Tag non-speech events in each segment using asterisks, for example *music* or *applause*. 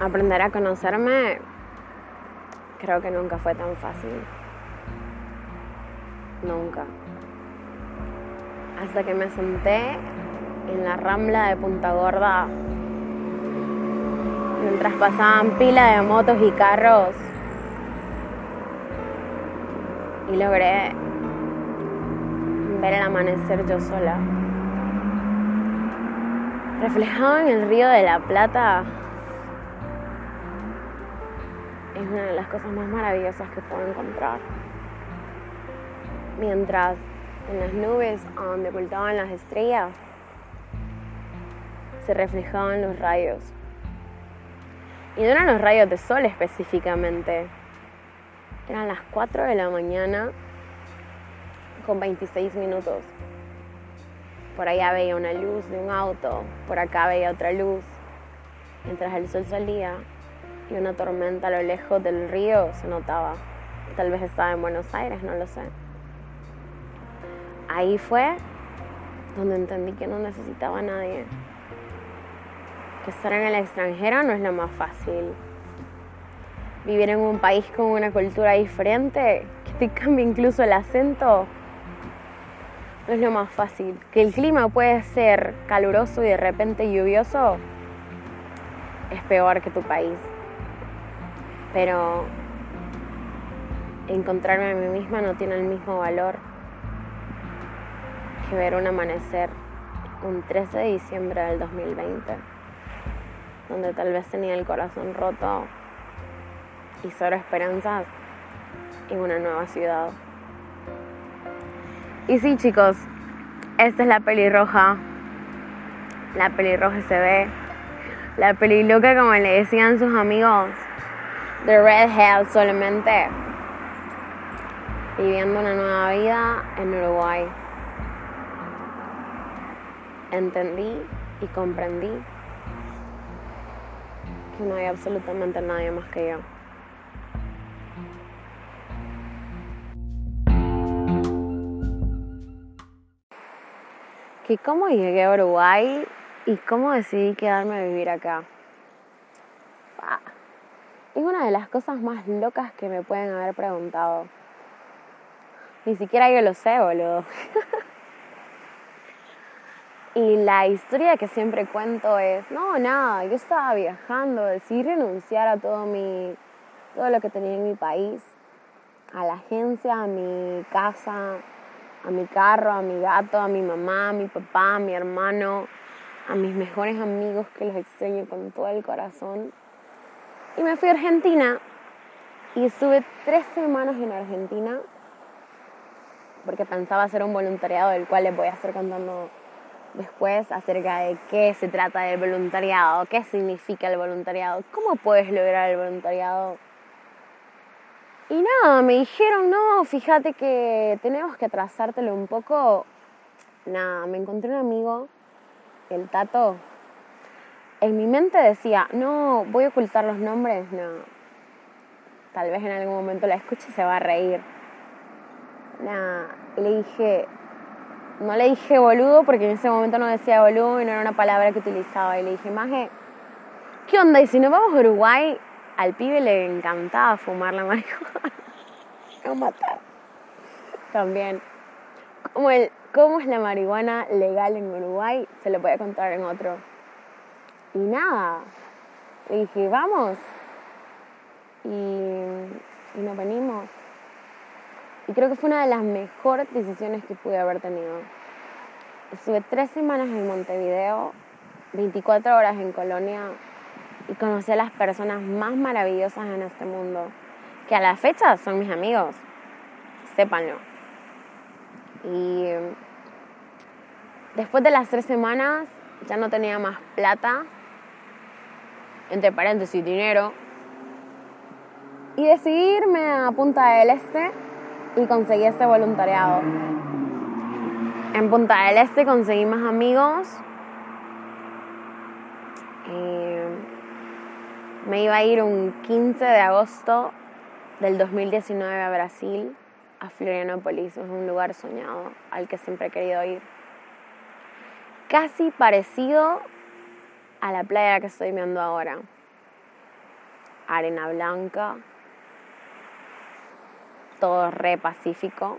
aprender a conocerme creo que nunca fue tan fácil. Nunca. Hasta que me senté en la rambla de Punta Gorda mientras pasaban pila de motos y carros y logré ver el amanecer yo sola. Reflejado en el río de la Plata, es una de las cosas más maravillosas que puedo encontrar. Mientras en las nubes donde ocultaban las estrellas se reflejaban los rayos. Y no eran los rayos de sol específicamente. Eran las 4 de la mañana con 26 minutos. Por allá veía una luz de un auto, por acá veía otra luz. Mientras el sol salía y una tormenta a lo lejos del río se notaba. Tal vez estaba en Buenos Aires, no lo sé. Ahí fue donde entendí que no necesitaba a nadie. Que estar en el extranjero no es lo más fácil. Vivir en un país con una cultura diferente, que te cambie incluso el acento, no es lo más fácil. Que el clima puede ser caluroso y de repente lluvioso, es peor que tu país. Pero encontrarme a mí misma no tiene el mismo valor que ver un amanecer un 13 de diciembre del 2020, donde tal vez tenía el corazón roto y solo esperanzas en una nueva ciudad. Y sí, chicos, esta es la pelirroja. La pelirroja se ve. La peliloca, como le decían sus amigos. The Redhead solamente. Viviendo una nueva vida en Uruguay. Entendí y comprendí que no hay absolutamente nadie más que yo. que cómo llegué a Uruguay y cómo decidí quedarme a vivir acá. Es una de las cosas más locas que me pueden haber preguntado. Ni siquiera yo lo sé, boludo. *laughs* y la historia que siempre cuento es, no, nada, yo estaba viajando, decidí renunciar a todo mi todo lo que tenía en mi país, a la agencia, a mi casa, a mi carro, a mi gato, a mi mamá, a mi papá, a mi hermano, a mis mejores amigos que los extraño con todo el corazón. Y me fui a Argentina y estuve tres semanas en Argentina porque pensaba hacer un voluntariado del cual les voy a estar contando después acerca de qué se trata del voluntariado, qué significa el voluntariado, cómo puedes lograr el voluntariado y nada, me dijeron, no, fíjate que tenemos que atrasártelo un poco. Nada, me encontré un amigo, el Tato. En mi mente decía, no, voy a ocultar los nombres, no. Tal vez en algún momento la escuche y se va a reír. Y le dije, no le dije boludo porque en ese momento no decía boludo y no era una palabra que utilizaba. Y le dije, Maje, ¿qué onda? Y si nos vamos a Uruguay, al pibe le encantaba fumar la marihuana. *laughs* o matar. También. Como el, ¿Cómo es la marihuana legal en Uruguay? Se lo voy a contar en otro. Y nada. Le dije, vamos. Y, y nos venimos. Y creo que fue una de las mejores decisiones que pude haber tenido. Estuve tres semanas en Montevideo, 24 horas en Colonia y conocí a las personas más maravillosas en este mundo, que a la fecha son mis amigos, sépanlo. Y después de las tres semanas ya no tenía más plata, entre paréntesis, dinero, y decidí irme a Punta del Este y conseguí este voluntariado. En Punta del Este conseguí más amigos. Me iba a ir un 15 de agosto del 2019 a Brasil, a Florianópolis, es un lugar soñado al que siempre he querido ir. Casi parecido a la playa que estoy viendo ahora. arena blanca, todo re pacífico.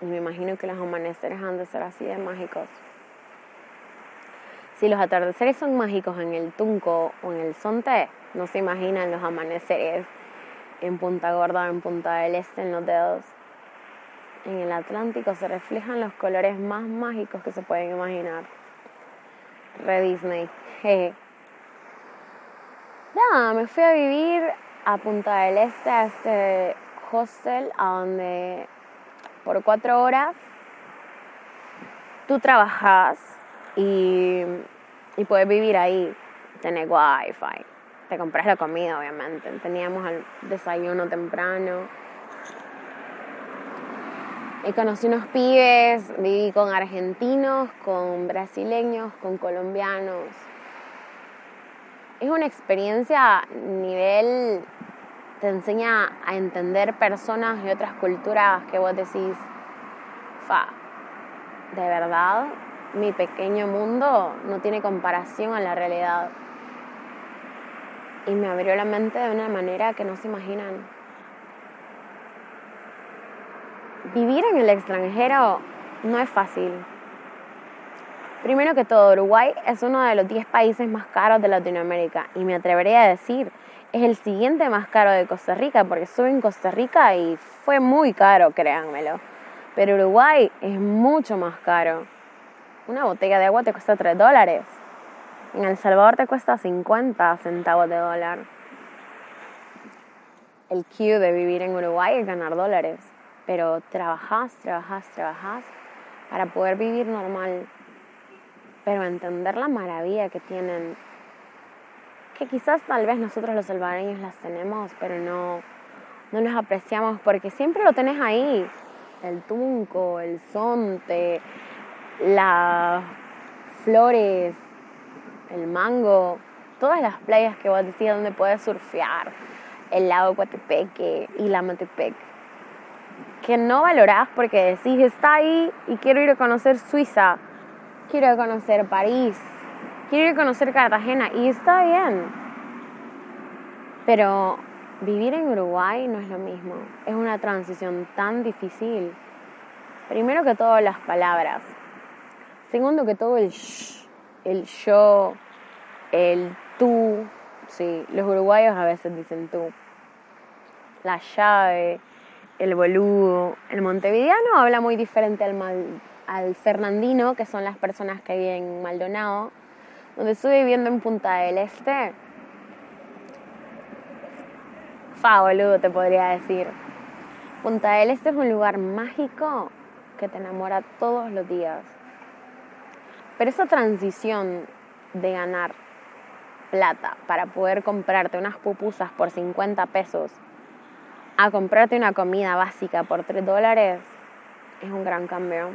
Y me imagino que los amaneceres han de ser así de mágicos. Si los atardeceres son mágicos en el Tunco o en el Sonte, no se imaginan los amaneceres en Punta Gorda en Punta del Este, en los dedos. En el Atlántico se reflejan los colores más mágicos que se pueden imaginar. Re Disney. Nada, me fui a vivir a Punta del Este, a este hostel, a donde por cuatro horas tú trabajas y, y puedes vivir ahí, tener wifi, te compras la comida obviamente, teníamos el desayuno temprano. Y conocí unos pibes, viví con argentinos, con brasileños, con colombianos. Es una experiencia nivel, te enseña a entender personas y otras culturas que vos decís, fa, de verdad, mi pequeño mundo no tiene comparación a la realidad. Y me abrió la mente de una manera que no se imaginan. Vivir en el extranjero no es fácil. Primero que todo, Uruguay es uno de los 10 países más caros de Latinoamérica y me atrevería a decir, es el siguiente más caro de Costa Rica porque estuve en Costa Rica y fue muy caro, créanmelo. Pero Uruguay es mucho más caro. Una botella de agua te cuesta 3 dólares. En El Salvador te cuesta 50 centavos de dólar. El cue de vivir en Uruguay es ganar dólares. Pero trabajas, trabajas, trabajas para poder vivir normal. Pero entender la maravilla que tienen. Que quizás tal vez nosotros los salvadoreños las tenemos, pero no, no los apreciamos porque siempre lo tenés ahí. El tunco, el sonte, las flores, el mango, todas las playas que vos decís donde puedes surfear, el lago Coatepeque y la Matepec, que no valorás porque decís está ahí y quiero ir a conocer Suiza, quiero ir a conocer París, quiero ir a conocer Cartagena y está bien. Pero vivir en Uruguay no es lo mismo, es una transición tan difícil. Primero que todo las palabras, Segundo que todo el el yo, el tú, sí, los uruguayos a veces dicen tú. La llave, el boludo. El montevideano habla muy diferente al, al fernandino, que son las personas que viven en Maldonado, donde estuve viviendo en Punta del Este. Fa, boludo, te podría decir. Punta del Este es un lugar mágico que te enamora todos los días pero esa transición de ganar plata para poder comprarte unas pupusas por 50 pesos a comprarte una comida básica por 3 dólares es un gran cambio.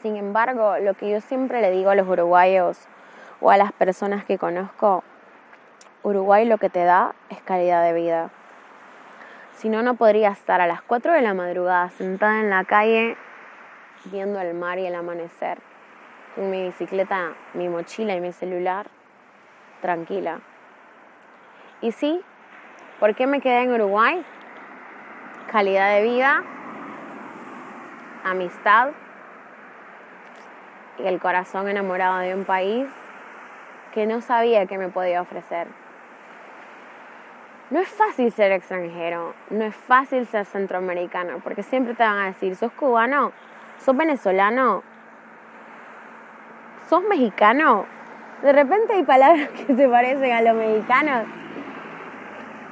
Sin embargo, lo que yo siempre le digo a los uruguayos o a las personas que conozco, Uruguay lo que te da es calidad de vida. Si no, no podría estar a las 4 de la madrugada sentada en la calle viendo el mar y el amanecer mi bicicleta, mi mochila y mi celular tranquila. Y sí, ¿por qué me quedé en Uruguay? Calidad de vida, amistad y el corazón enamorado de un país que no sabía que me podía ofrecer. No es fácil ser extranjero, no es fácil ser centroamericano, porque siempre te van a decir, sos cubano, sos venezolano, sos mexicano. De repente hay palabras *laughs* que se parecen a los mexicanos.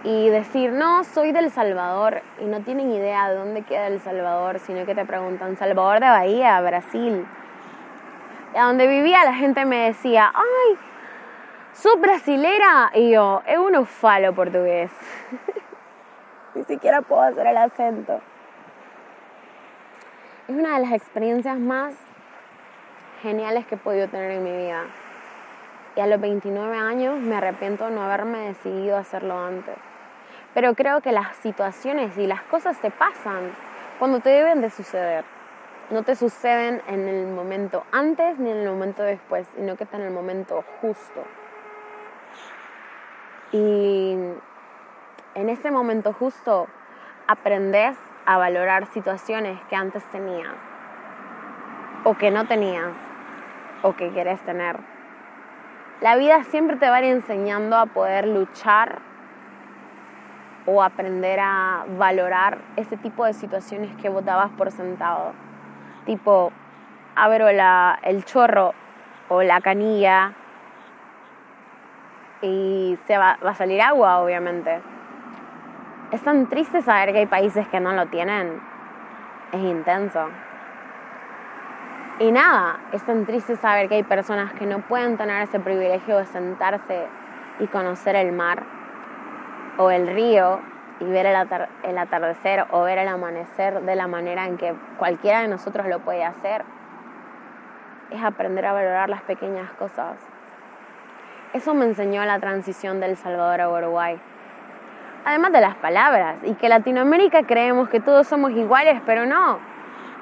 Y decir, no, soy del Salvador. Y no tienen idea de dónde queda El Salvador, sino que te preguntan, Salvador de Bahía, Brasil. Y a donde vivía la gente me decía, ay, sos brasilera. Y yo, es un falo portugués. *laughs* Ni siquiera puedo hacer el acento. Es una de las experiencias más geniales que he podido tener en mi vida. Y a los 29 años me arrepiento de no haberme decidido hacerlo antes. Pero creo que las situaciones y las cosas te pasan cuando te deben de suceder. No te suceden en el momento antes ni en el momento después, sino que está en el momento justo. Y en ese momento justo aprendes a valorar situaciones que antes tenías o que no tenías o que querés tener. La vida siempre te va a ir enseñando a poder luchar o aprender a valorar ese tipo de situaciones que vos dabas por sentado. Tipo, abro la, el chorro o la canilla y se va, va a salir agua, obviamente. Es tan triste saber que hay países que no lo tienen. Es intenso. Y nada, es tan triste saber que hay personas que no pueden tener ese privilegio de sentarse y conocer el mar o el río y ver el, el, atardecer o ver el amanecer de la manera en que cualquiera de nosotros lo puede hacer. Es aprender a valorar las pequeñas cosas. Eso me enseñó la transición del Salvador a Uruguay. Además de las palabras, y que Latinoamérica creemos que todos somos iguales, pero no,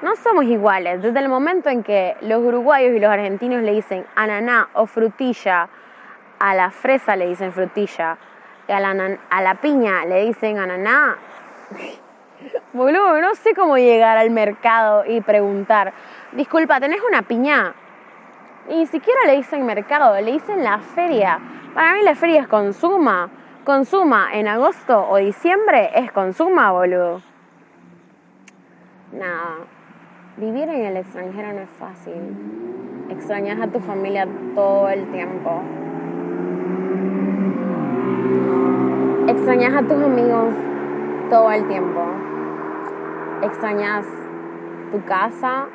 no somos iguales. Desde el momento en que los uruguayos y los argentinos le dicen ananá o frutilla, a la fresa le dicen frutilla, y a la, a la piña le dicen ananá. *laughs* Boludo, no sé cómo llegar al mercado y preguntar, disculpa, ¿tenés una piña? Ni siquiera le dicen mercado, le dicen la feria. Para mí la feria es consuma. Consuma en agosto o diciembre es consuma, boludo. Nada, vivir en el extranjero no es fácil. Extrañas a tu familia todo el tiempo. Extrañas a tus amigos todo el tiempo. Extrañas tu casa,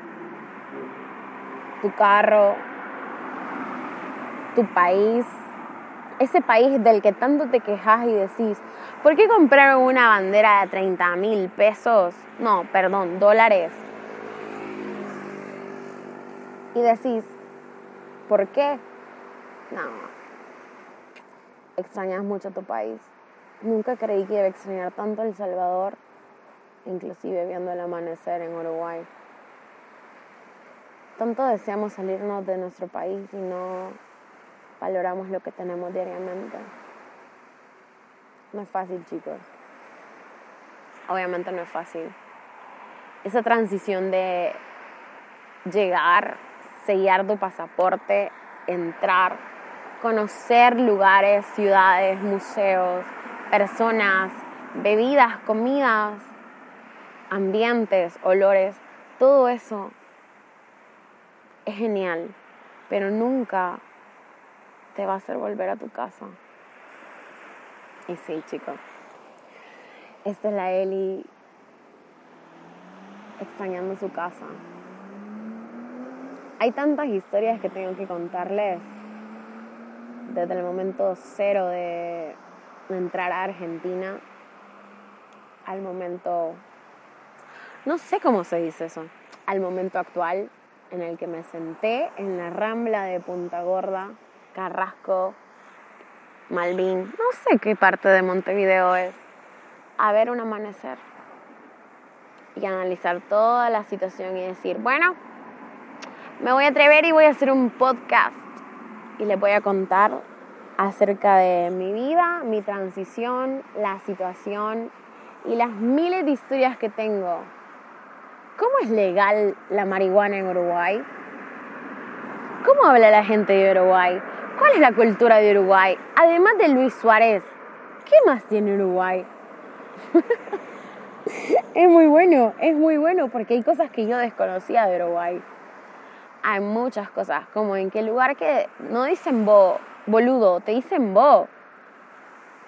tu carro, tu país, ese país del que tanto te quejas y decís, ¿por qué compraron una bandera de 30 mil pesos? No, perdón, dólares. Y decís, ¿por qué? No, extrañas mucho tu país. Nunca creí que iba a extrañar tanto El Salvador, inclusive viendo el amanecer en Uruguay. Tanto deseamos salirnos de nuestro país y no valoramos lo que tenemos diariamente. No es fácil, chicos. Obviamente no es fácil. Esa transición de llegar, sellar tu pasaporte, entrar, conocer lugares, ciudades, museos, personas, bebidas, comidas, ambientes, olores, todo eso es genial, pero nunca te va a hacer volver a tu casa. Y sí, chicos, esta es la Eli extrañando su casa. Hay tantas historias que tengo que contarles desde el momento cero de entrar a Argentina al momento, no sé cómo se dice eso, al momento actual en el que me senté en la rambla de Punta Gorda, Carrasco, Malvin, no sé qué parte de Montevideo es, a ver un amanecer y analizar toda la situación y decir, bueno, me voy a atrever y voy a hacer un podcast y les voy a contar acerca de mi vida, mi transición, la situación y las miles de historias que tengo. ¿Cómo es legal la marihuana en Uruguay? ¿Cómo habla la gente de Uruguay? ¿Cuál es la cultura de Uruguay? Además de Luis Suárez, ¿qué más tiene Uruguay? *laughs* es muy bueno, es muy bueno porque hay cosas que yo desconocía de Uruguay. Hay muchas cosas, como en qué lugar que no dicen bo, boludo, te dicen bo.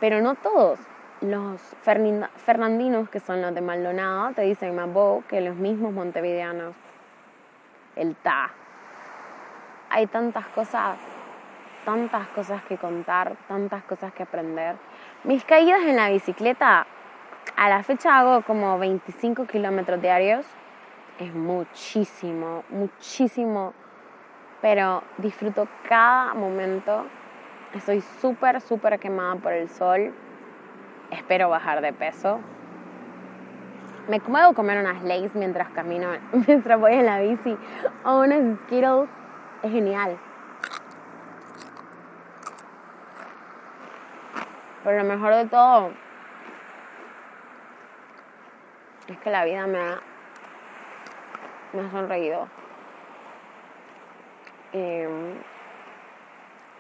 Pero no todos. Los fernandinos, que son los de Maldonado, te dicen más bo que los mismos montevideanos. El ta. Hay tantas cosas, tantas cosas que contar, tantas cosas que aprender. Mis caídas en la bicicleta, a la fecha hago como 25 kilómetros diarios. Es muchísimo, muchísimo. Pero disfruto cada momento Estoy súper, súper quemada por el sol. Espero bajar de peso. Me puedo comer unas Lays mientras camino, *laughs* mientras voy en la bici. O unas Skittles. Es genial. Pero lo mejor de todo es que la vida me ha, me ha sonreído. Em,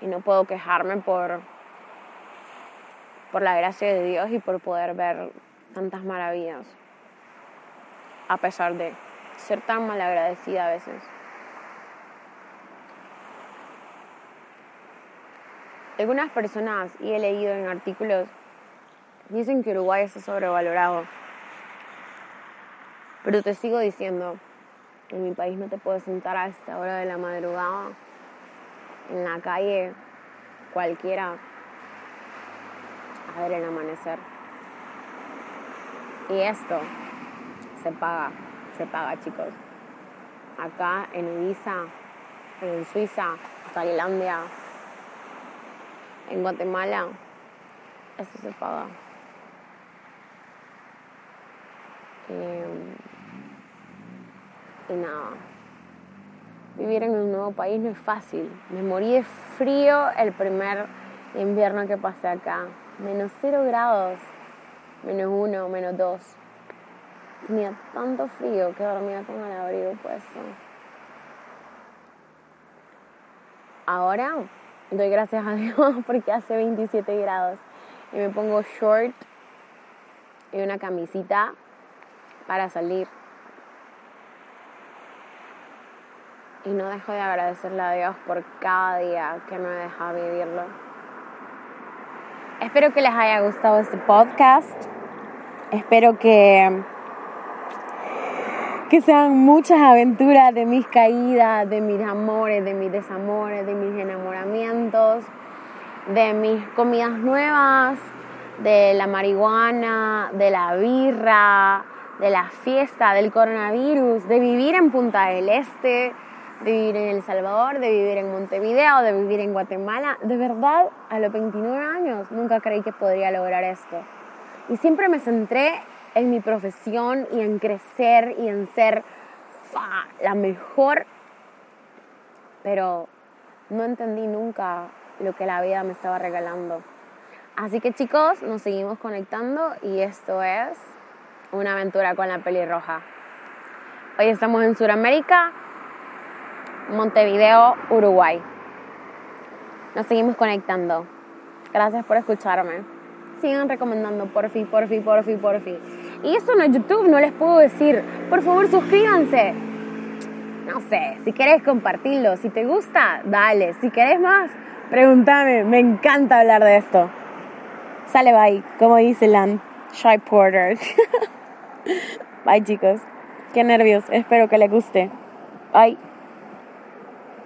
y no puedo quejarme por, por la gracia de Dios y por poder ver tantas maravillas, a pesar de ser tan malagradecida a veces. Algunas personas, y he leído en artículos, dicen que Uruguay está sobrevalorado. Pero te sigo diciendo, en mi país no te puedes sentar a esta hora de la madrugada en la calle cualquiera a ver el amanecer. Y esto se paga, se paga chicos. Acá en Ibiza, en Suiza, Tailandia, en Guatemala, esto se paga. Em, y nada, vivir en un nuevo país no es fácil. Me morí de frío el primer invierno que pasé acá. Menos cero grados, menos uno, menos dos. Tenía tanto frío que dormía con el abrigo puesto. Ahora doy gracias a *laughs* Dios porque hace 27 grados y me pongo short y una camisita para salir. Y no dejo de agradecerle a Dios por cada día que me deja vivirlo. Espero que les haya gustado este podcast. Espero que que sean muchas aventuras de mis caídas, de mis amores, de mis desamores, de mis enamoramientos, de mis comidas nuevas, de la marihuana, de la birra, de la fiesta, del coronavirus, de vivir en Punta del Este, de vivir en El Salvador, de vivir en Montevideo, de vivir en Guatemala. De verdad, a los 29 años nunca creí que podría lograr esto. Y siempre me centré en mi profesión y en crecer y en ser la mejor. Pero no entendí nunca lo que la vida me estaba regalando. Así que chicos, nos seguimos conectando y esto es una aventura con la pelirroja. Hoy estamos en Sudamérica, Montevideo, Uruguay. Nos seguimos conectando. Gracias por escucharme. Sigan recomendando, por fin, por fin, por fin, por fin. Y eso en YouTube no les puedo decir. Por favor, suscríbanse. No sé, si quieres compartirlo, si te gusta, dale. Si querés más, pregúntame. Me encanta hablar de esto. Sale bye, como dice Lan, Shy Porter. *laughs* bye chicos. Qué nervios. Espero que les guste. Bye.